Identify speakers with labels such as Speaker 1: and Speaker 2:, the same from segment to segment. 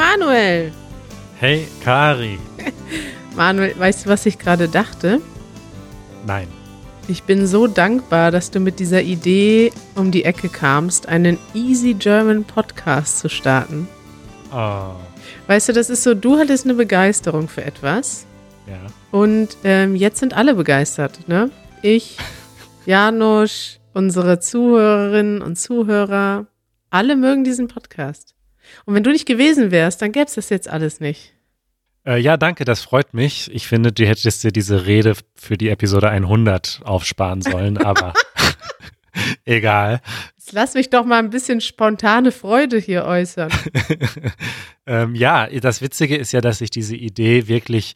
Speaker 1: Manuel!
Speaker 2: Hey Kari!
Speaker 1: Manuel, weißt du, was ich gerade dachte?
Speaker 2: Nein.
Speaker 1: Ich bin so dankbar, dass du mit dieser Idee um die Ecke kamst, einen Easy German Podcast zu starten.
Speaker 2: Oh.
Speaker 1: Weißt du, das ist so, du hattest eine Begeisterung für etwas
Speaker 2: Ja.
Speaker 1: und ähm, jetzt sind alle begeistert, ne? Ich, Janusz, unsere Zuhörerinnen und Zuhörer, alle mögen diesen Podcast. Und wenn du nicht gewesen wärst, dann gäbe es das jetzt alles nicht.
Speaker 2: Äh, ja, danke, das freut mich. Ich finde, du hättest dir diese Rede für die Episode 100 aufsparen sollen, aber egal.
Speaker 1: Jetzt lass mich doch mal ein bisschen spontane Freude hier äußern.
Speaker 2: ähm, ja, das Witzige ist ja, dass ich diese Idee wirklich,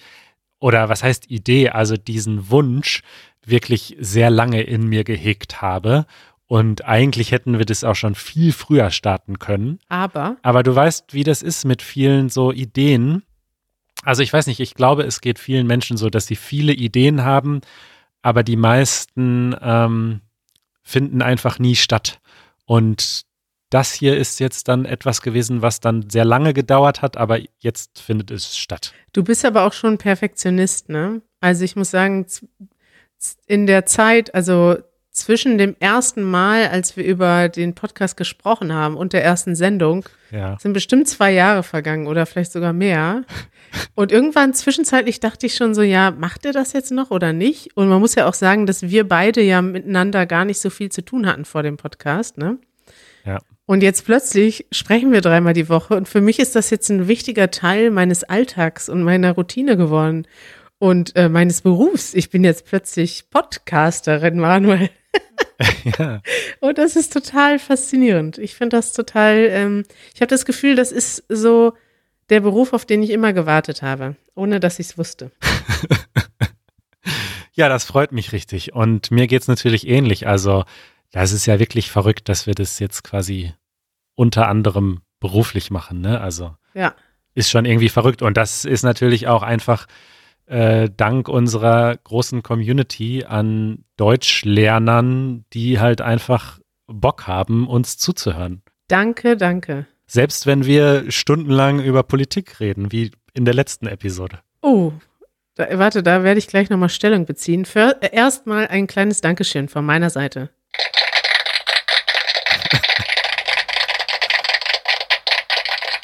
Speaker 2: oder was heißt Idee, also diesen Wunsch wirklich sehr lange in mir gehegt habe. Und eigentlich hätten wir das auch schon viel früher starten können.
Speaker 1: Aber
Speaker 2: Aber du weißt, wie das ist mit vielen so Ideen. Also ich weiß nicht, ich glaube, es geht vielen Menschen so, dass sie viele Ideen haben, aber die meisten ähm, finden einfach nie statt. Und das hier ist jetzt dann etwas gewesen, was dann sehr lange gedauert hat, aber jetzt findet es statt.
Speaker 1: du bist aber auch schon Perfektionist, ne? Also ich muss sagen, in der Zeit, also zwischen dem ersten Mal, als wir über den Podcast gesprochen haben und der ersten Sendung,
Speaker 2: Ja.
Speaker 1: sind bestimmt zwei Jahre vergangen oder vielleicht sogar mehr. Und irgendwann zwischenzeitlich dachte ich schon so, ja, macht er das jetzt noch oder nicht? Und man muss ja auch sagen, dass wir beide ja miteinander gar nicht so viel zu tun hatten vor dem Podcast, ne?
Speaker 2: Ja.
Speaker 1: Und jetzt plötzlich sprechen wir dreimal die Woche und für mich ist das jetzt ein wichtiger Teil meines Alltags und meiner Routine geworden und äh, meines Berufs. Ich bin jetzt plötzlich Podcasterin, Manuel.
Speaker 2: ja.
Speaker 1: Und das ist total faszinierend. Ich finde das total, ähm, ich habe das Gefühl, das ist so der Beruf, auf den ich immer gewartet habe, ohne dass ich es wusste.
Speaker 2: Ja, das freut mich richtig. Und mir geht's natürlich ähnlich. Also, ja, es ist ja wirklich verrückt, dass wir das jetzt quasi unter anderem beruflich machen, ne? Also.
Speaker 1: Ja.
Speaker 2: ist schon irgendwie verrückt. Und das ist natürlich auch einfach äh, dank unserer großen Community an Deutschlernern, die halt einfach Bock haben, uns zuzuhören.
Speaker 1: Danke, danke.
Speaker 2: Selbst wenn wir stundenlang über Politik reden, wie in der letzten Episode.
Speaker 1: Oh, da, warte, da werde ich gleich nochmal Stellung beziehen. Äh, Erstmal ein kleines Dankeschön von meiner Seite.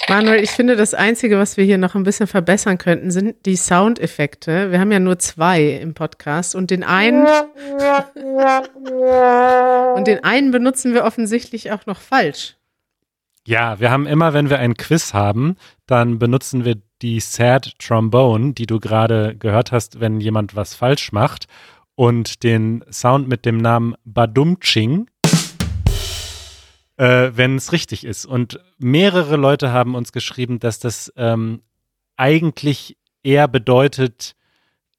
Speaker 1: Manuel, ich finde, das Einzige, was wir hier noch ein bisschen verbessern könnten, sind die Soundeffekte. Wir haben ja nur zwei im Podcast und den einen und den einen benutzen wir offensichtlich auch noch falsch.
Speaker 2: Ja, wir haben immer, wenn wir ein Quiz haben, dann benutzen wir die Sad Trombone, die du gerade gehört hast, wenn jemand was falsch macht, und den Sound mit dem Namen Badumching, äh, wenn es richtig ist. Und mehrere Leute haben uns geschrieben, dass das ähm, eigentlich eher bedeutet,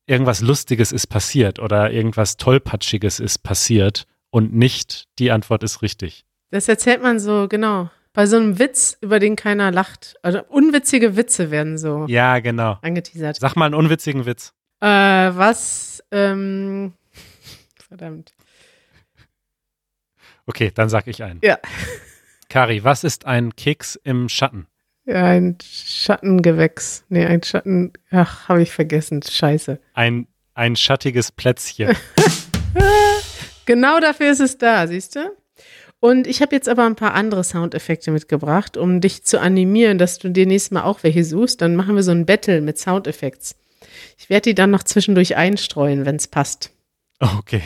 Speaker 2: irgendwas Lustiges ist passiert oder irgendwas Tollpatschiges ist passiert und nicht die Antwort ist richtig.
Speaker 1: Das erzählt man so, genau. Bei so einem Witz, über den keiner lacht. Also unwitzige Witze werden so
Speaker 2: Ja, genau.
Speaker 1: angeteasert.
Speaker 2: Sag mal einen unwitzigen Witz.
Speaker 1: Äh, was, ähm, verdammt.
Speaker 2: Okay, dann sag ich einen.
Speaker 1: Ja.
Speaker 2: Kari, was ist ein Keks im Schatten?
Speaker 1: Ja, ein Schattengewächs. Nee, ein Schatten, ach, habe ich vergessen. Scheiße.
Speaker 2: Ein, ein schattiges Plätzchen.
Speaker 1: Genau dafür ist es da, siehst du? Und ich habe jetzt aber ein paar andere Soundeffekte mitgebracht, um dich zu animieren, dass du dir nächstes Mal auch welche suchst. Dann machen wir so ein Battle mit Soundeffekts. Ich werde die dann noch zwischendurch einstreuen, wenn es passt.
Speaker 2: Okay.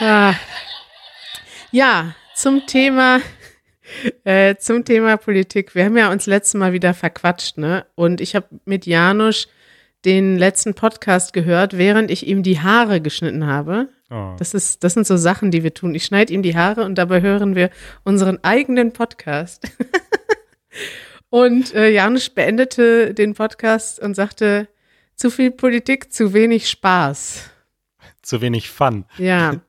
Speaker 1: Ah. Ja, zum Thema, äh, zum Thema Politik. Wir haben ja uns letztes Mal wieder verquatscht, ne? Und ich habe mit Janusz den letzten Podcast gehört, während ich ihm die Haare geschnitten habe.
Speaker 2: Oh.
Speaker 1: Das ist, das sind so Sachen, die wir tun. Ich schneide ihm die Haare und dabei hören wir unseren eigenen Podcast. und äh, Janusz beendete den Podcast und sagte, zu viel Politik, zu wenig Spaß.
Speaker 2: Zu wenig Fun.
Speaker 1: Ja.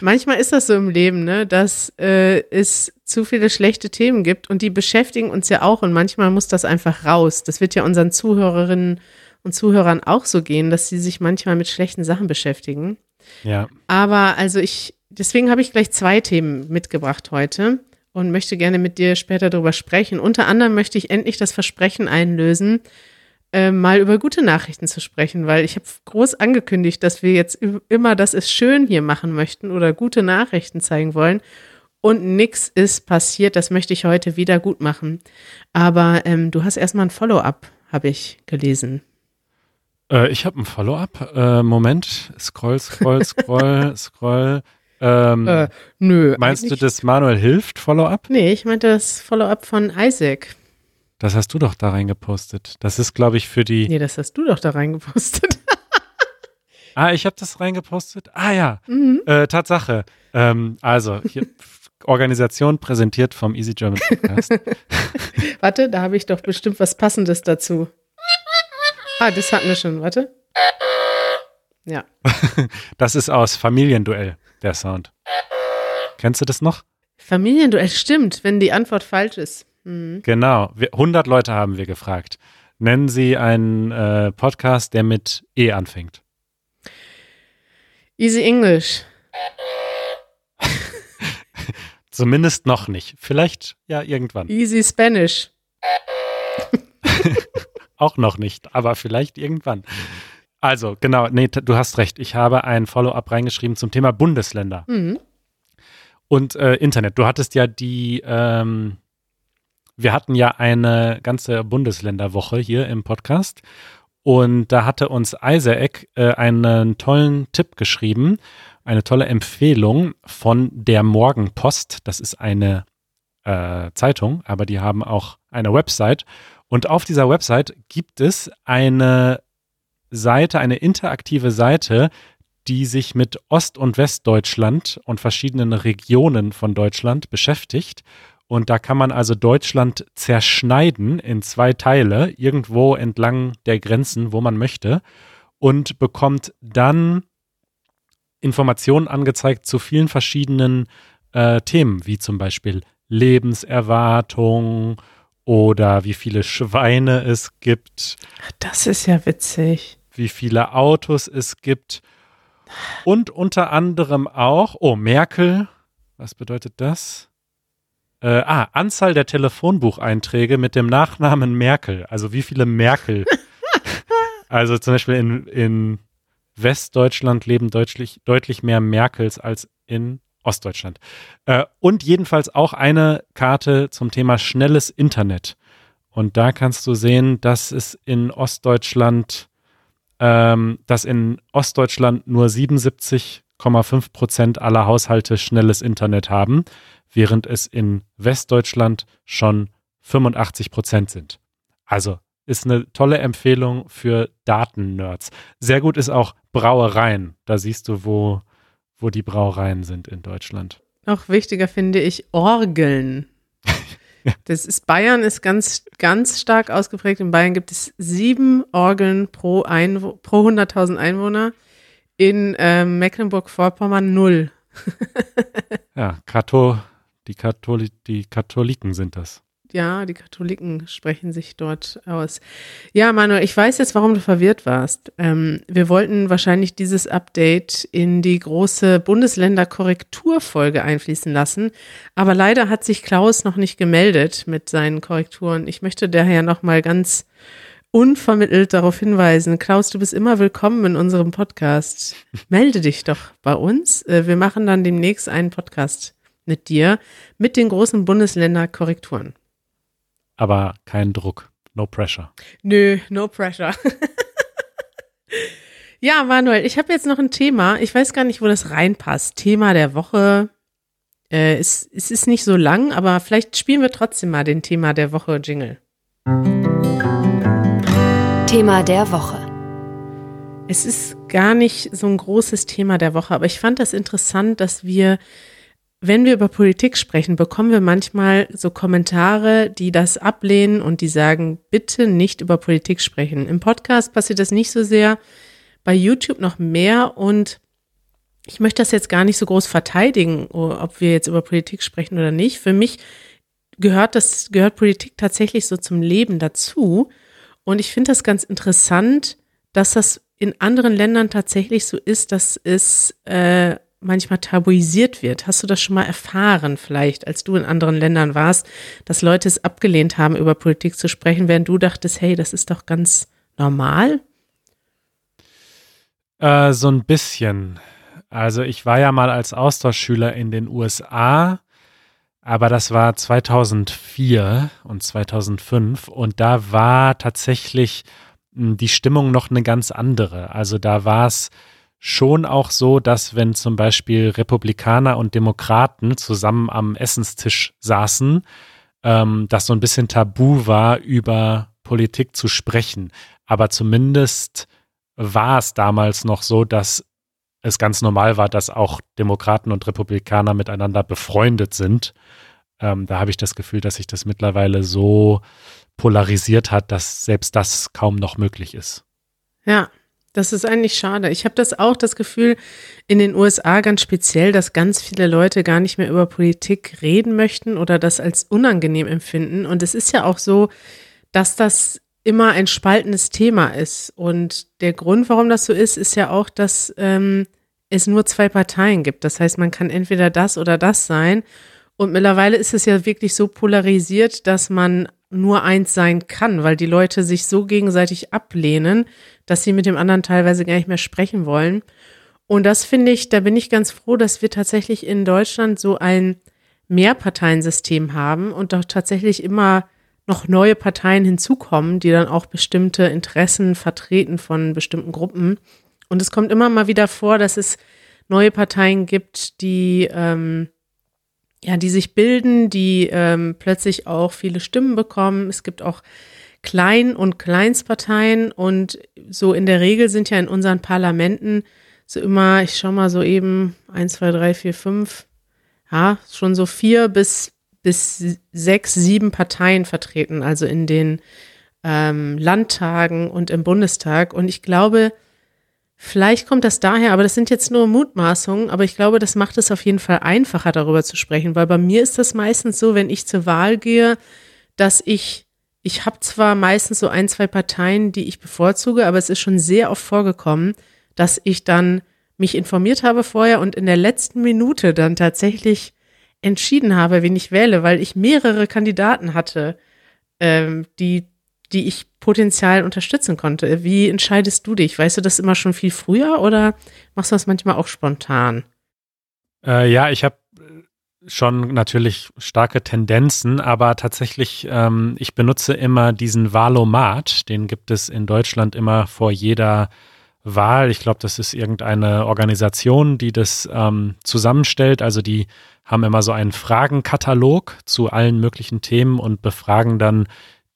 Speaker 1: Manchmal ist das so im Leben, ne, dass äh, es zu viele schlechte Themen gibt und die beschäftigen uns ja auch und manchmal muss das einfach raus. Das wird ja unseren Zuhörerinnen und Zuhörern auch so gehen, dass sie sich manchmal mit schlechten Sachen beschäftigen.
Speaker 2: Ja.
Speaker 1: Aber also ich, deswegen habe ich gleich zwei Themen mitgebracht heute. und möchte gerne mit dir später darüber sprechen. Unter anderem möchte ich endlich das Versprechen einlösen, äh, mal über gute Nachrichten zu sprechen, weil ich habe groß angekündigt, dass wir jetzt immer das ist schön hier machen möchten oder gute Nachrichten zeigen wollen. Und nichts ist passiert. Das möchte ich heute wieder gut machen. Aber ähm, du hast erstmal ein Follow-up, habe ich gelesen.
Speaker 2: Äh, ich habe ein Follow-up. Äh, Moment. Scroll, scroll, scroll, scroll. Ähm,
Speaker 1: äh, nö.
Speaker 2: Meinst du, das Manuel hilft Follow-up?
Speaker 1: Nee, ich meinte das Follow-up von Isaac.
Speaker 2: Das hast du doch da reingepostet. Das ist, glaube ich, für die.
Speaker 1: Nee, das hast du doch da reingepostet.
Speaker 2: ah, ich habe das reingepostet? Ah ja, mhm. äh, Tatsache. Ähm, also, hier, Organisation präsentiert vom Easy German Podcast.
Speaker 1: Warte, da habe ich doch bestimmt was Passendes dazu. Ah, das hatten wir schon. Warte. Ja.
Speaker 2: das ist aus Familienduell, der Sound. Kennst du das noch?
Speaker 1: Familienduell, stimmt, wenn die Antwort falsch ist. Mhm.
Speaker 2: Genau, wir, 100 Leute haben wir gefragt. Nennen Sie einen äh, Podcast, der mit E anfängt.
Speaker 1: Easy English.
Speaker 2: Zumindest noch nicht. Vielleicht ja irgendwann.
Speaker 1: Easy Spanish.
Speaker 2: Auch noch nicht, aber vielleicht irgendwann. Also, genau, nee, du hast recht. Ich habe ein Follow-up reingeschrieben zum Thema Bundesländer. Mhm. Und äh, Internet. Du hattest ja die, ähm, wir hatten ja eine ganze Bundesländerwoche hier im Podcast. Und da hatte uns Isaac äh, einen tollen Tipp geschrieben, eine tolle Empfehlung von der Morgenpost. Das ist eine äh, Zeitung, aber die haben auch eine Website. Und auf dieser Website gibt es eine Seite, eine interaktive Seite, die sich mit Ost- und Westdeutschland und verschiedenen Regionen von Deutschland beschäftigt. Und da kann man also Deutschland zerschneiden in zwei Teile, irgendwo entlang der Grenzen, wo man möchte, und bekommt dann Informationen angezeigt zu vielen verschiedenen äh, Themen, wie zum Beispiel Lebenserwartung oder wie viele Schweine es gibt.
Speaker 1: Das ist ja witzig.
Speaker 2: Wie viele Autos es gibt. Und unter anderem auch, oh, Merkel, was bedeutet das? Äh, ah, Anzahl der Telefonbucheinträge mit dem Nachnamen Merkel. Also wie viele Merkel. also zum Beispiel in, in Westdeutschland leben deutlich, deutlich mehr Merkels als in Ostdeutschland. Äh, und jedenfalls auch eine Karte zum Thema schnelles Internet. Und da kannst du sehen, dass es in Ostdeutschland, ähm, dass in Ostdeutschland nur 77,5 Prozent aller Haushalte schnelles Internet haben während es in Westdeutschland schon 85 Prozent sind. Also ist eine tolle Empfehlung für Datennerds. Sehr gut ist auch Brauereien. Da siehst du, wo, wo die Brauereien sind in Deutschland.
Speaker 1: Noch wichtiger finde ich Orgeln. Das ist Bayern ist ganz, ganz stark ausgeprägt. In Bayern gibt es sieben Orgeln pro, Einwo pro 100.000 Einwohner. In äh, Mecklenburg-Vorpommern null.
Speaker 2: ja, Kato, die, Katholi die Katholiken sind das.
Speaker 1: Ja, die Katholiken sprechen sich dort aus. Ja, Manuel, ich weiß jetzt, warum du verwirrt warst. Ähm, wir wollten wahrscheinlich dieses Update in die große Bundesländer-Korrekturfolge einfließen lassen. Aber leider hat sich Klaus noch nicht gemeldet mit seinen Korrekturen. Ich möchte daher nochmal ganz unvermittelt darauf hinweisen. Klaus, du bist immer willkommen in unserem Podcast. Melde dich doch bei uns. Äh, wir machen dann demnächst einen Podcast mit dir mit den großen Bundesländer-Korrekturen.
Speaker 2: Aber kein Druck, no pressure.
Speaker 1: Nö, no pressure. ja, Manuel, ich habe jetzt noch ein Thema. Ich weiß gar nicht, wo das reinpasst. Thema der Woche. Äh, es, es ist nicht so lang, aber vielleicht spielen wir trotzdem mal den Thema der Woche Jingle.
Speaker 3: Thema der Woche.
Speaker 1: Es ist gar nicht so ein großes Thema der Woche, aber ich fand das interessant, dass wir wenn wir über Politik sprechen, bekommen wir manchmal so Kommentare, die das ablehnen und die sagen, bitte nicht über Politik sprechen. Im Podcast passiert das nicht so sehr, bei YouTube noch mehr und ich möchte das jetzt gar nicht so groß verteidigen, ob wir jetzt über Politik sprechen oder nicht. Für mich gehört das, gehört Politik tatsächlich so zum Leben dazu. Und ich finde das ganz interessant, dass das in anderen Ländern tatsächlich so ist, dass es äh, manchmal tabuisiert wird. Hast du das schon mal erfahren, vielleicht, als du in anderen Ländern warst, dass Leute es abgelehnt haben, über Politik zu sprechen, während du dachtest, hey, das ist doch ganz normal?
Speaker 2: Äh, so ein bisschen. Also ich war ja mal als Austauschschüler in den USA, aber das war 2004 und 2005 und da war tatsächlich hm, die Stimmung noch eine ganz andere. Also da war es schon auch so, dass wenn zum Beispiel Republikaner und Demokraten zusammen am Essenstisch saßen, ähm, das so ein bisschen tabu war, über Politik zu sprechen. Aber zumindest war es damals noch so, dass es ganz normal war, dass auch Demokraten und Republikaner miteinander befreundet sind. Ähm, da habe ich das Gefühl, dass sich das mittlerweile so polarisiert hat, dass selbst das kaum noch möglich ist.
Speaker 1: Ja, das ist eigentlich schade. Ich habe das auch das Gefühl in den USA ganz speziell, dass ganz viele Leute gar nicht mehr über Politik reden möchten oder das als unangenehm empfinden. Und es ist ja auch so, dass das immer ein spaltendes Thema ist. Und der Grund, warum das so ist, ist ja auch, dass ähm, es nur zwei Parteien gibt. Das heißt, man kann entweder das oder das sein. Und mittlerweile ist es ja wirklich so polarisiert, dass man nur eins sein kann, weil die Leute sich so gegenseitig ablehnen, dass sie mit dem anderen teilweise gar nicht mehr sprechen wollen. Und das finde ich, da bin ich ganz froh, dass wir tatsächlich in Deutschland so ein Mehrparteiensystem haben und doch tatsächlich immer noch neue Parteien hinzukommen, die dann auch bestimmte Interessen vertreten von bestimmten Gruppen. Und es kommt immer mal wieder vor, dass es neue Parteien gibt, die ähm, ja, die sich bilden, die ähm, plötzlich auch viele Stimmen bekommen. Es gibt auch Klein- und Kleinstparteien und so in der Regel sind ja in unseren Parlamenten so immer, ich schau mal so eben, eins, zwei, drei, vier, fünf, ja, schon so vier bis, bis sechs, sieben Parteien vertreten, also in den ähm, Landtagen und im Bundestag. Und ich glaube, Vielleicht kommt das daher, aber das sind jetzt nur Mutmaßungen, aber ich glaube, das macht es auf jeden Fall einfacher, darüber zu sprechen, weil bei mir ist das meistens so, wenn ich zur Wahl gehe, dass ich, ich habe zwar meistens so ein, zwei Parteien, die ich bevorzuge, aber es ist schon sehr oft vorgekommen, dass ich dann mich informiert habe vorher und in der letzten Minute dann tatsächlich entschieden habe, wen ich wähle, weil ich mehrere Kandidaten hatte, ähm, die die ich potenziell unterstützen konnte. Wie entscheidest du dich? Weißt du das immer schon viel früher oder machst du das manchmal auch spontan?
Speaker 2: Äh, ja, ich habe schon natürlich starke Tendenzen, aber tatsächlich, ähm, ich benutze immer diesen Wahlomat. Den gibt es in Deutschland immer vor jeder Wahl. Ich glaube, das ist irgendeine Organisation, die das ähm, zusammenstellt. Also die haben immer so einen Fragenkatalog zu allen möglichen Themen und befragen dann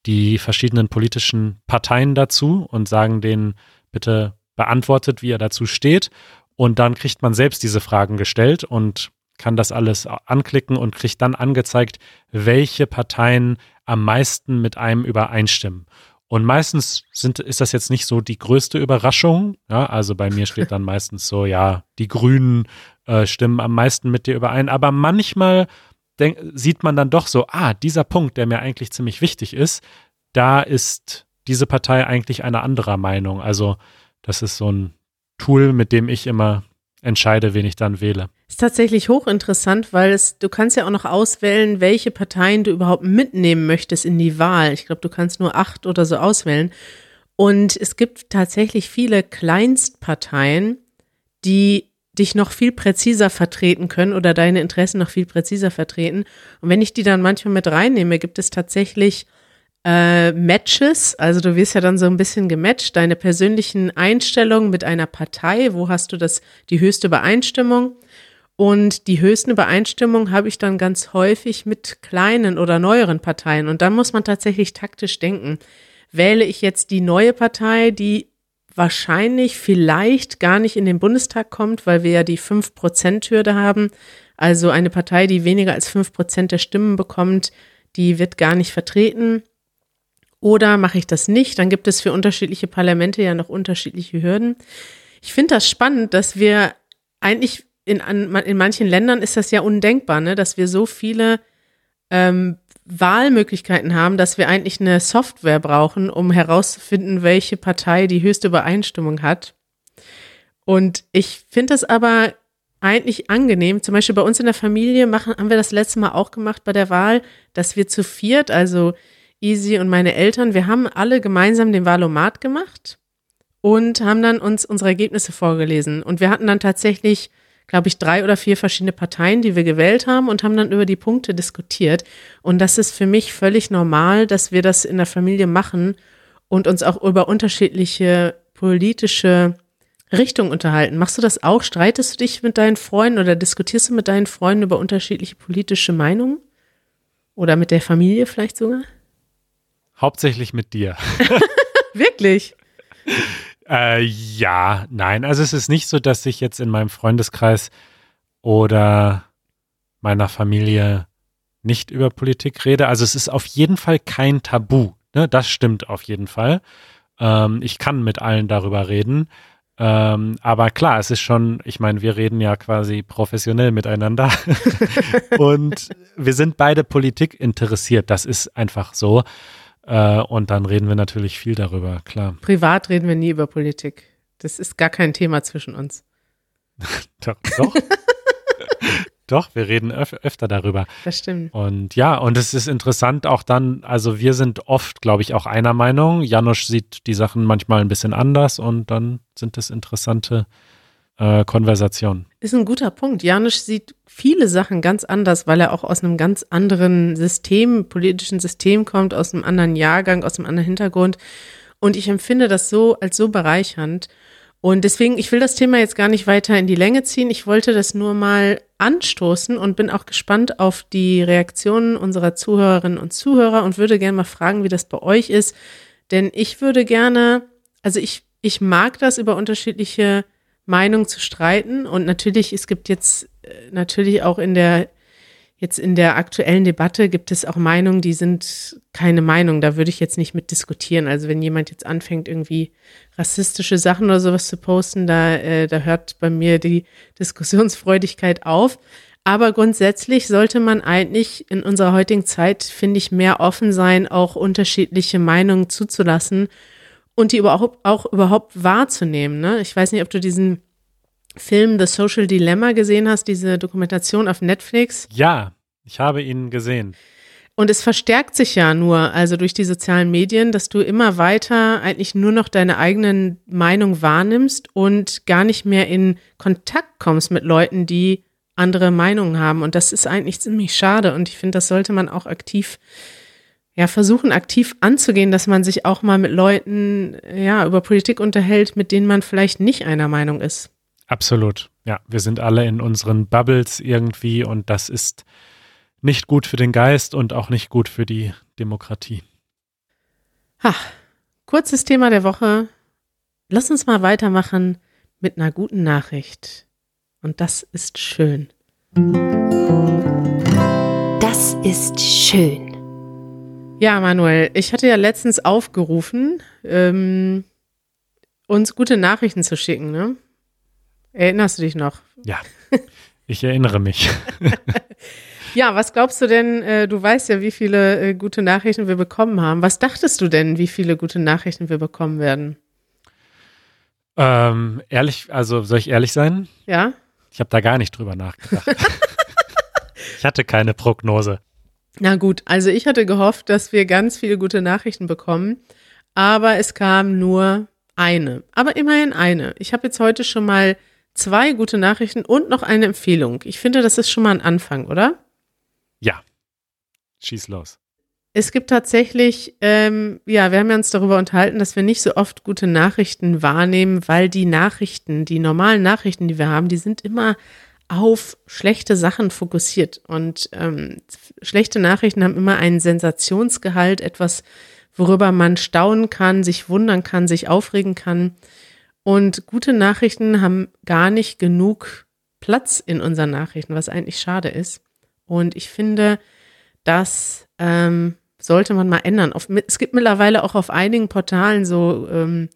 Speaker 2: die verschiedenen politischen Parteien dazu und sagen denen, bitte beantwortet, wie er dazu steht. Und dann kriegt man selbst diese Fragen gestellt und kann das alles anklicken und kriegt dann angezeigt, welche Parteien am meisten mit einem übereinstimmen. Und meistens sind, ist das jetzt nicht so die größte Überraschung. Ja, also bei mir steht dann meistens so, ja, die Grünen äh, stimmen am meisten mit dir überein. Aber manchmal denk, sieht man dann doch so, ah, dieser Punkt, der mir eigentlich ziemlich wichtig ist, da ist diese Partei eigentlich eine anderer Meinung. Also das ist so ein Tool, mit dem ich immer entscheide, wen ich dann wähle.
Speaker 1: Ist tatsächlich hochinteressant, weil es, du kannst ja auch noch auswählen, welche Parteien du überhaupt mitnehmen möchtest in die Wahl. Ich glaube, du kannst nur acht oder so auswählen. Und es gibt tatsächlich viele Kleinstparteien, die dich noch viel präziser vertreten können oder deine Interessen noch viel präziser vertreten. Und wenn ich die dann manchmal mit reinnehme, gibt es tatsächlich äh, Matches. Also du wirst ja dann so ein bisschen gematcht, deine persönlichen Einstellungen mit einer Partei. Wo hast du das, die höchste Übereinstimmung? Und die höchsten Übereinstimmungen habe ich dann ganz häufig mit kleinen oder neueren Parteien. Und dann muss man tatsächlich taktisch denken. Wähle ich jetzt die neue Partei, die wahrscheinlich vielleicht gar nicht in den Bundestag kommt, weil wir ja die 5%-Hürde haben. Also eine Partei, die weniger als 5% der Stimmen bekommt, die wird gar nicht vertreten. Oder mache ich das nicht? Dann gibt es für unterschiedliche Parlamente ja noch unterschiedliche Hürden. Ich finde das spannend, dass wir eigentlich in, in manchen Ländern ist das ja undenkbar, ne, dass wir so viele ähm, Wahlmöglichkeiten haben, dass wir eigentlich eine Software brauchen, um herauszufinden, welche Partei die höchste Übereinstimmung hat. Und ich finde das aber eigentlich angenehm. Zum Beispiel bei uns in der Familie machen, haben wir das letzte Mal auch gemacht bei der Wahl, dass wir zu viert, also Easy und meine Eltern, wir haben alle gemeinsam den Wahlomat gemacht und haben dann uns unsere Ergebnisse vorgelesen. Und wir hatten dann tatsächlich, glaube ich, drei oder vier verschiedene Parteien, die wir gewählt haben und haben dann über die Punkte diskutiert. Und das ist für mich völlig normal, dass wir das in der Familie machen und uns auch über unterschiedliche politische Richtungen unterhalten. Machst du das auch? Streitest du dich mit deinen Freunden oder diskutierst du mit deinen Freunden über unterschiedliche politische Meinungen? Oder mit der Familie vielleicht sogar?
Speaker 2: Hauptsächlich mit dir.
Speaker 1: Wirklich?
Speaker 2: Äh, ja, nein. Also es ist nicht so, dass ich jetzt in meinem Freundeskreis oder meiner Familie nicht über Politik rede. Also es ist auf jeden Fall kein Tabu. Ne? Das stimmt auf jeden Fall. Ähm, ich kann mit allen darüber reden. Ähm, aber klar, es ist schon, ich meine, wir reden ja quasi professionell miteinander und wir sind beide Politik interessiert. Das ist einfach so. Äh, und dann reden wir natürlich viel darüber, klar.
Speaker 1: Privat reden wir nie über Politik. Das ist gar kein Thema zwischen uns.
Speaker 2: doch. doch. Doch, wir reden öf öfter darüber.
Speaker 1: Das stimmt.
Speaker 2: Und ja, und es ist interessant auch dann, also wir sind oft, glaube ich, auch einer Meinung. Janusz sieht die Sachen manchmal ein bisschen anders und dann sind es interessante äh, Konversationen.
Speaker 1: Ist ein guter Punkt. Janusz sieht viele Sachen ganz anders, weil er auch aus einem ganz anderen System, politischen System kommt, aus einem anderen Jahrgang, aus einem anderen Hintergrund. Und ich empfinde das so als so bereichernd. Und deswegen, ich will das Thema jetzt gar nicht weiter in die Länge ziehen. Ich wollte das nur mal anstoßen und bin auch gespannt auf die Reaktionen unserer Zuhörerinnen und Zuhörer und würde gerne mal fragen, wie das bei euch ist. Denn ich würde gerne, also ich, ich mag das, über unterschiedliche Meinungen zu streiten. Und natürlich, es gibt jetzt äh, natürlich auch in der Jetzt in der aktuellen Debatte gibt es auch Meinungen, die sind keine Meinung. Da würde ich jetzt nicht mit diskutieren. Also wenn jemand jetzt anfängt, irgendwie rassistische Sachen oder sowas zu posten, da, äh, da hört bei mir die Diskussionsfreudigkeit auf. Aber grundsätzlich sollte man eigentlich in unserer heutigen Zeit, finde ich, mehr offen sein, auch unterschiedliche Meinungen zuzulassen und die überhaupt auch überhaupt wahrzunehmen. Ne? Ich weiß nicht, ob du diesen Film The Social Dilemma gesehen hast, diese Dokumentation auf Netflix?
Speaker 2: Ja, ich habe ihn gesehen.
Speaker 1: Und es verstärkt sich ja nur, also durch die sozialen Medien, dass du immer weiter eigentlich nur noch deine eigenen Meinung wahrnimmst und gar nicht mehr in Kontakt kommst mit Leuten, die andere Meinungen haben. Und das ist eigentlich ziemlich schade. Und ich finde, das sollte man auch aktiv, ja, versuchen, aktiv anzugehen, dass man sich auch mal mit Leuten, ja, über Politik unterhält, mit denen man vielleicht nicht einer Meinung ist.
Speaker 2: Absolut. Ja, wir sind alle in unseren Bubbles irgendwie und das ist nicht gut für den Geist und auch nicht gut für die Demokratie.
Speaker 1: Ha, kurzes Thema der Woche. Lass uns mal weitermachen mit einer guten Nachricht. Und das ist schön.
Speaker 3: Das ist schön.
Speaker 1: Ja, Manuel, ich hatte ja letztens aufgerufen, ähm, uns gute Nachrichten zu schicken, ne? Erinnerst du dich noch?
Speaker 2: Ja, ich erinnere mich.
Speaker 1: ja, was glaubst du denn? Äh, du weißt ja, wie viele äh, gute Nachrichten wir bekommen haben. Was dachtest du denn, wie viele gute Nachrichten wir bekommen werden?
Speaker 2: Ähm, ehrlich, also soll ich ehrlich sein?
Speaker 1: Ja.
Speaker 2: Ich habe da gar nicht drüber nachgedacht. ich hatte keine Prognose.
Speaker 1: Na gut, also ich hatte gehofft, dass wir ganz viele gute Nachrichten bekommen, aber es kam nur eine. Aber immerhin eine. Ich habe jetzt heute schon mal zwei gute Nachrichten und noch eine Empfehlung. Ich finde, das ist schon mal ein Anfang, oder?
Speaker 2: Ja. Schieß los.
Speaker 1: Es gibt tatsächlich, ähm, ja, wir haben ja uns darüber unterhalten, dass wir nicht so oft gute Nachrichten wahrnehmen, weil die Nachrichten, die normalen Nachrichten, die wir haben, die sind immer auf schlechte Sachen fokussiert. Und ähm, schlechte Nachrichten haben immer einen Sensationsgehalt, etwas, worüber man staunen kann, sich wundern kann, sich aufregen kann. Und gute Nachrichten haben gar nicht genug Platz in unseren Nachrichten, was eigentlich schade ist. Und ich finde, das ähm, sollte man mal ändern. Auf, es gibt mittlerweile auch auf einigen Portalen so, ähm,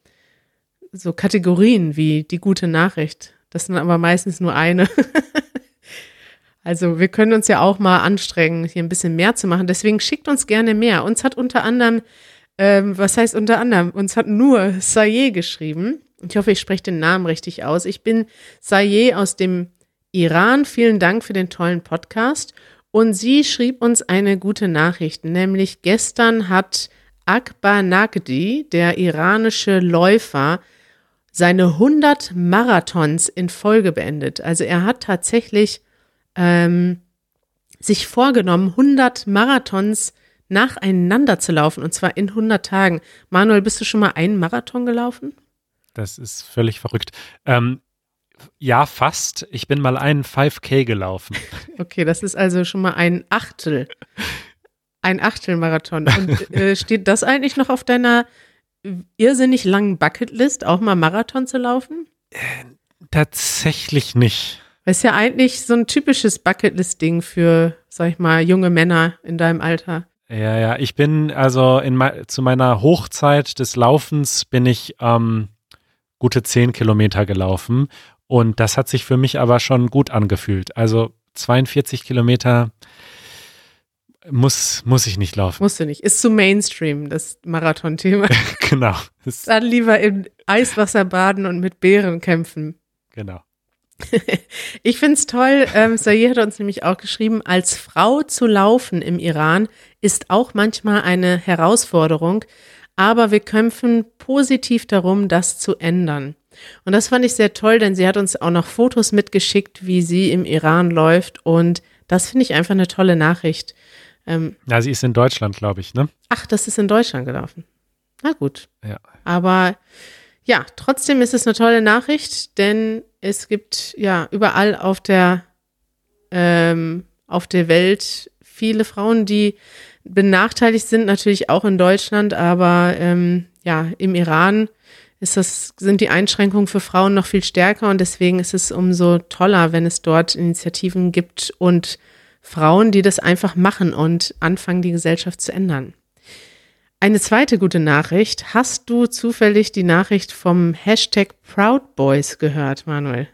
Speaker 1: so Kategorien wie die gute Nachricht. Das sind aber meistens nur eine. also wir können uns ja auch mal anstrengen, hier ein bisschen mehr zu machen. Deswegen schickt uns gerne mehr. Uns hat unter anderem, ähm, was heißt unter anderem, uns hat nur Saye geschrieben. Ich hoffe, ich spreche den Namen richtig aus. Ich bin Saye aus dem Iran, vielen Dank für den tollen Podcast. Und sie schrieb uns eine gute Nachricht, nämlich gestern hat Akbar Nagdi, der iranische Läufer, seine 100 Marathons in Folge beendet. Also er hat tatsächlich ähm, sich vorgenommen, 100 Marathons nacheinander zu laufen und zwar in 100 Tagen. Manuel, bist du schon mal einen Marathon gelaufen?
Speaker 2: Das ist völlig verrückt. Ähm, ja, fast. Ich bin mal einen 5K gelaufen.
Speaker 1: Okay, das ist also schon mal ein Achtel. Ein Achtelmarathon. Und äh, steht das eigentlich noch auf deiner irrsinnig langen Bucketlist, auch mal Marathon zu laufen?
Speaker 2: Äh, tatsächlich nicht.
Speaker 1: Das ist ja eigentlich so ein typisches Bucketlist-Ding für, sag ich mal, junge Männer in deinem Alter.
Speaker 2: Ja, ja, ich bin also in, zu meiner Hochzeit des Laufens bin ich ähm, gute zehn Kilometer gelaufen und das hat sich für mich aber schon gut angefühlt. Also 42 Kilometer muss, muss ich nicht laufen.
Speaker 1: Musst du nicht. Ist zu Mainstream, das Marathon-Thema.
Speaker 2: genau.
Speaker 1: Dann lieber im Eiswasser baden und mit Bären kämpfen.
Speaker 2: Genau.
Speaker 1: ich finde es toll, ähm, Sayed hat uns nämlich auch geschrieben, als Frau zu laufen im Iran ist auch manchmal eine Herausforderung, aber wir kämpfen positiv darum, das zu ändern. Und das fand ich sehr toll, denn sie hat uns auch noch Fotos mitgeschickt, wie sie im Iran läuft. Und das finde ich einfach eine tolle Nachricht.
Speaker 2: Ähm, ja, sie ist in Deutschland, glaube ich, ne?
Speaker 1: Ach, das ist in Deutschland gelaufen. Na gut.
Speaker 2: Ja.
Speaker 1: Aber ja, trotzdem ist es eine tolle Nachricht, denn es gibt ja überall auf der, ähm, auf der Welt viele Frauen, die benachteiligt sind, natürlich auch in Deutschland, aber ähm, ja, im Iran ist das, sind die Einschränkungen für Frauen noch viel stärker und deswegen ist es umso toller, wenn es dort Initiativen gibt und Frauen, die das einfach machen und anfangen, die Gesellschaft zu ändern. Eine zweite gute Nachricht. Hast du zufällig die Nachricht vom Hashtag Proud Boys gehört, Manuel?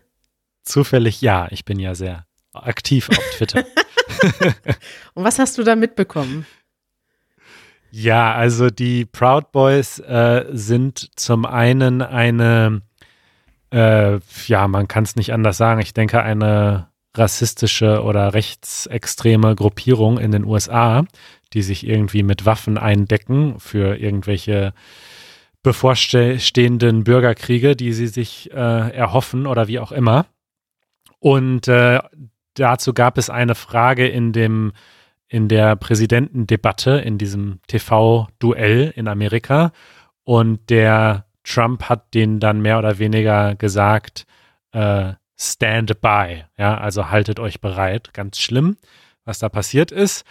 Speaker 2: Zufällig ja. Ich bin ja sehr aktiv auf Twitter.
Speaker 1: und was hast du da mitbekommen?
Speaker 2: Ja, also die Proud Boys äh, sind zum einen eine, äh, ja, man kann es nicht anders sagen, ich denke eine rassistische oder rechtsextreme Gruppierung in den USA, die sich irgendwie mit Waffen eindecken für irgendwelche bevorstehenden Bürgerkriege, die sie sich äh, erhoffen oder wie auch immer. Und äh, dazu gab es eine Frage in dem in der Präsidentendebatte, in diesem TV-Duell in Amerika. Und der Trump hat denen dann mehr oder weniger gesagt, äh, stand by, ja, also haltet euch bereit. Ganz schlimm, was da passiert ist.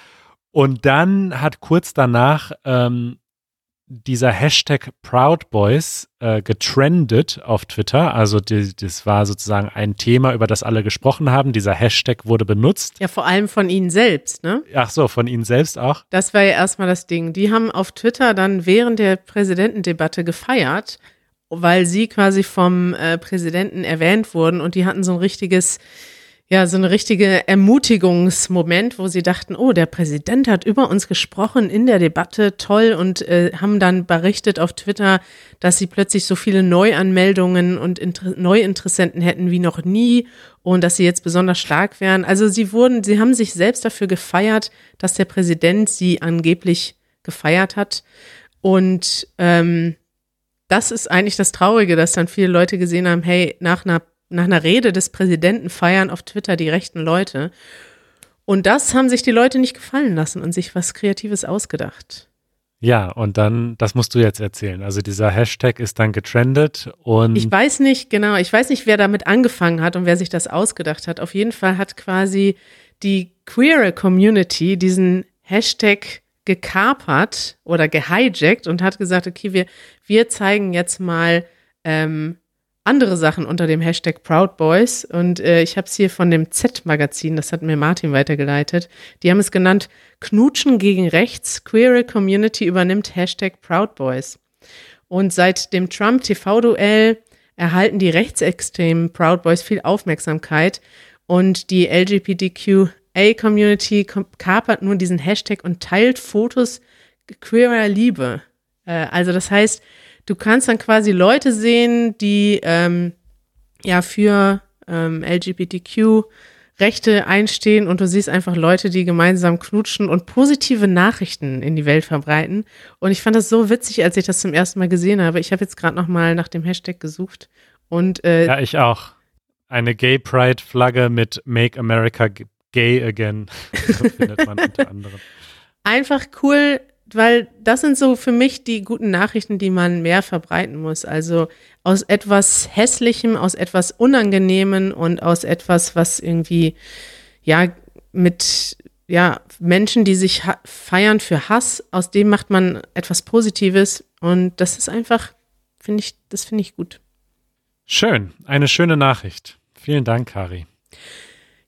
Speaker 2: Und dann hat kurz danach ähm, dieser Hashtag Proud Boys äh, getrendet auf Twitter. Also die, das war sozusagen ein Thema, über das alle gesprochen haben. Dieser Hashtag wurde benutzt.
Speaker 1: Ja, vor allem von ihnen selbst, ne?
Speaker 2: Ach so, von ihnen selbst auch.
Speaker 1: Das war ja erstmal das Ding. Die haben auf Twitter dann während der Präsidentendebatte gefeiert, weil sie quasi vom äh, Präsidenten erwähnt wurden und die hatten so ein richtiges ja, so eine richtige Ermutigungsmoment, wo sie dachten, oh, der Präsident hat über uns gesprochen in der Debatte, toll, und äh, haben dann berichtet auf Twitter, dass sie plötzlich so viele Neuanmeldungen und Inter Neuinteressenten hätten wie noch nie und dass sie jetzt besonders stark wären. Also sie wurden, sie haben sich selbst dafür gefeiert, dass der Präsident sie angeblich gefeiert hat. Und ähm, das ist eigentlich das Traurige, dass dann viele Leute gesehen haben, hey, nach einer nach einer Rede des Präsidenten feiern auf Twitter die rechten Leute. Und das haben sich die Leute nicht gefallen lassen und sich was Kreatives ausgedacht.
Speaker 2: Ja, und dann, das musst du jetzt erzählen. Also dieser Hashtag ist dann getrendet und.
Speaker 1: Ich weiß nicht, genau, ich weiß nicht, wer damit angefangen hat und wer sich das ausgedacht hat. Auf jeden Fall hat quasi die queere Community diesen Hashtag gekapert oder gehijackt und hat gesagt, okay, wir, wir zeigen jetzt mal ähm, andere Sachen unter dem Hashtag Proud Boys und äh, ich habe es hier von dem Z-Magazin, das hat mir Martin weitergeleitet. Die haben es genannt Knutschen gegen Rechts, Queer Community übernimmt Hashtag Proud Boys. Und seit dem Trump-TV-Duell erhalten die rechtsextremen Proud Boys viel Aufmerksamkeit und die LGBTQA-Community kapert nun diesen Hashtag und teilt Fotos queerer Liebe. Äh, also das heißt, Du kannst dann quasi Leute sehen, die ähm, ja für ähm, LGBTQ Rechte einstehen und du siehst einfach Leute, die gemeinsam knutschen und positive Nachrichten in die Welt verbreiten. Und ich fand das so witzig, als ich das zum ersten Mal gesehen habe. Ich habe jetzt gerade noch mal nach dem Hashtag gesucht und äh,
Speaker 2: Ja, ich auch. Eine Gay Pride Flagge mit Make America Gay Again. Findet man unter anderem.
Speaker 1: einfach cool, weil das sind so für mich die guten Nachrichten, die man mehr verbreiten muss. Also aus etwas Hässlichem, aus etwas Unangenehmen und aus etwas, was irgendwie, ja, mit, ja, Menschen, die sich feiern für Hass, aus dem macht man etwas Positives und das ist einfach, finde ich, das finde ich gut.
Speaker 2: Schön, eine schöne Nachricht. Vielen Dank, Kari.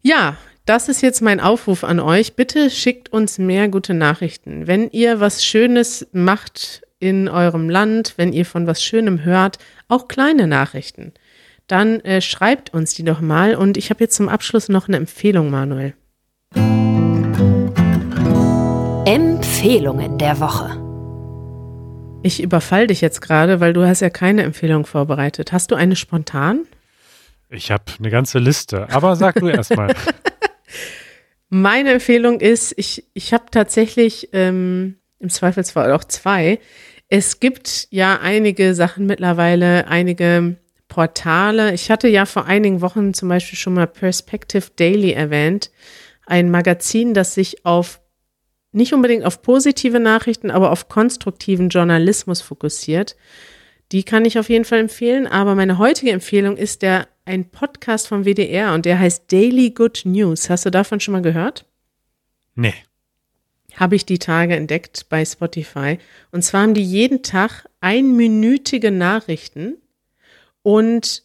Speaker 1: Ja, das ist jetzt mein Aufruf an euch. Bitte schickt uns mehr gute Nachrichten. Wenn ihr was Schönes macht in eurem Land, wenn ihr von was Schönem hört, auch kleine Nachrichten, dann äh, schreibt uns die doch mal. Und ich habe jetzt zum Abschluss noch eine Empfehlung, Manuel.
Speaker 3: Empfehlungen der Woche.
Speaker 1: Ich überfall dich jetzt gerade, weil du hast ja keine Empfehlung vorbereitet. Hast du eine spontan?
Speaker 2: Ich habe eine ganze Liste, aber sag du erst mal.
Speaker 1: Meine Empfehlung ist, ich, ich habe tatsächlich ähm, im Zweifelsfall auch zwei. Es gibt ja einige Sachen mittlerweile, einige Portale. Ich hatte ja vor einigen Wochen zum Beispiel schon mal Perspective Daily erwähnt. Ein Magazin, das sich auf nicht unbedingt auf positive Nachrichten, aber auf konstruktiven Journalismus fokussiert. Die kann ich auf jeden Fall empfehlen. Aber meine heutige Empfehlung ist der ein Podcast vom WDR und der heißt Daily Good News. Hast du davon schon mal gehört?
Speaker 2: Nee.
Speaker 1: Habe ich die Tage entdeckt bei Spotify. Und zwar haben die jeden Tag einminütige Nachrichten und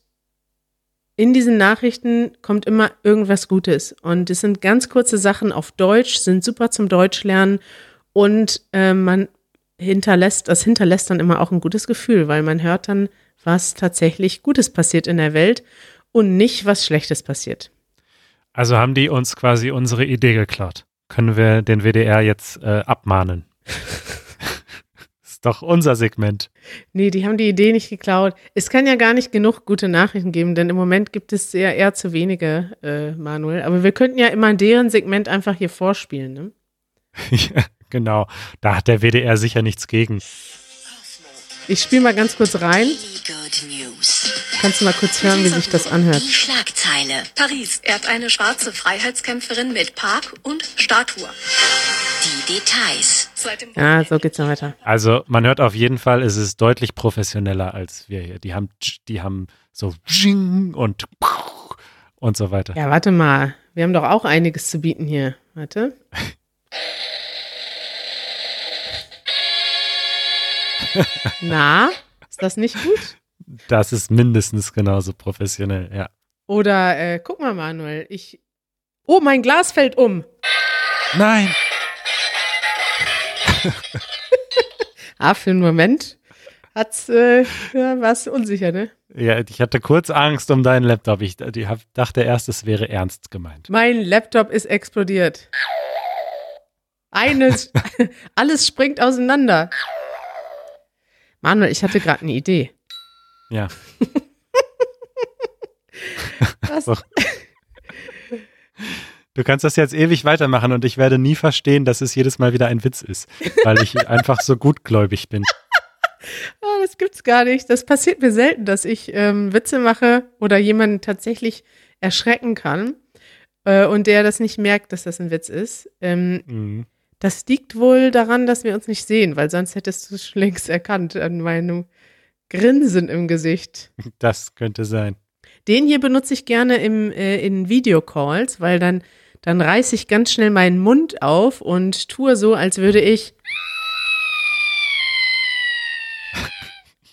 Speaker 1: in diesen Nachrichten kommt immer irgendwas Gutes. Und es sind ganz kurze Sachen auf Deutsch, sind super zum Deutschlernen und äh, man hinterlässt, das hinterlässt dann immer auch ein gutes Gefühl, weil man hört dann, was tatsächlich Gutes passiert in der Welt und nicht, was Schlechtes passiert.
Speaker 2: Also haben die uns quasi unsere Idee geklaut. Können wir den WDR jetzt äh, abmahnen? ist doch unser Segment.
Speaker 1: Nee, die haben die Idee nicht geklaut. Es kann ja gar nicht genug gute Nachrichten geben, denn im Moment gibt es sehr eher zu wenige, äh, Manuel. Aber wir könnten ja immer deren Segment einfach hier vorspielen, ne?
Speaker 2: ja, genau. Da hat der WDR sicher nichts gegen.
Speaker 1: Ich spiele mal ganz kurz rein. Kannst du mal kurz hören, wie sich das anhört?
Speaker 4: Schlagzeile. Paris ehrt eine schwarze Freiheitskämpferin mit Park und Statue. Die Details.
Speaker 1: Ja, so geht's noch weiter.
Speaker 2: Also man hört auf jeden Fall, es ist deutlich professioneller als wir hier. Die haben, die haben so und und so weiter.
Speaker 1: Ja, warte mal. Wir haben doch auch einiges zu bieten hier. Warte. Na, ist das nicht gut?
Speaker 2: Das ist mindestens genauso professionell, ja.
Speaker 1: Oder äh, guck mal, Manuel, ich. Oh, mein Glas fällt um.
Speaker 2: Nein!
Speaker 1: Ah, für einen Moment hat's, äh, ja, war's unsicher, ne?
Speaker 2: Ja, ich hatte kurz Angst um deinen Laptop. Ich, ich hab, dachte erst, es wäre ernst gemeint.
Speaker 1: Mein Laptop ist explodiert. Eines, alles springt auseinander. Manuel, ich hatte gerade eine Idee.
Speaker 2: Ja.
Speaker 1: Was?
Speaker 2: Du kannst das jetzt ewig weitermachen und ich werde nie verstehen, dass es jedes Mal wieder ein Witz ist, weil ich einfach so gutgläubig bin.
Speaker 1: Ah, das gibt's gar nicht. Das passiert mir selten, dass ich ähm, Witze mache oder jemanden tatsächlich erschrecken kann äh, und der das nicht merkt, dass das ein Witz ist. Ähm,
Speaker 2: Mhm.
Speaker 1: Das liegt wohl daran, dass wir uns nicht sehen, weil sonst hättest du es schon längst erkannt an meinem Grinsen im Gesicht.
Speaker 2: Das könnte sein.
Speaker 1: Den hier benutze ich gerne im, äh, in Videocalls, weil dann, dann reiße ich ganz schnell meinen Mund auf und tue so, als würde ich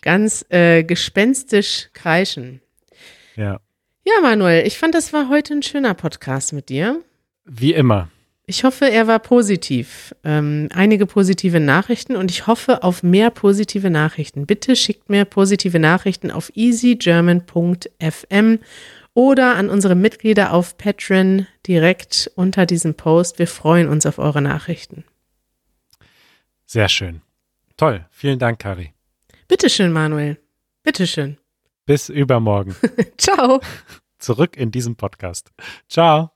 Speaker 1: ganz äh, gespenstisch kreischen.
Speaker 2: Ja.
Speaker 1: Ja, Manuel, ich fand, das war heute ein schöner Podcast mit dir.
Speaker 2: Wie immer.
Speaker 1: Ich hoffe, er war positiv. Ähm, einige positive Nachrichten und ich hoffe auf mehr positive Nachrichten. Bitte schickt mir positive Nachrichten auf easygerman.fm oder an unsere Mitglieder auf Patreon direkt unter diesem Post. Wir freuen uns auf eure Nachrichten.
Speaker 2: Sehr schön. Toll. Vielen Dank, Kari.
Speaker 1: Bitteschön, Manuel. Bitteschön.
Speaker 2: Bis übermorgen.
Speaker 1: Ciao.
Speaker 2: zurück in diesem Podcast. Ciao.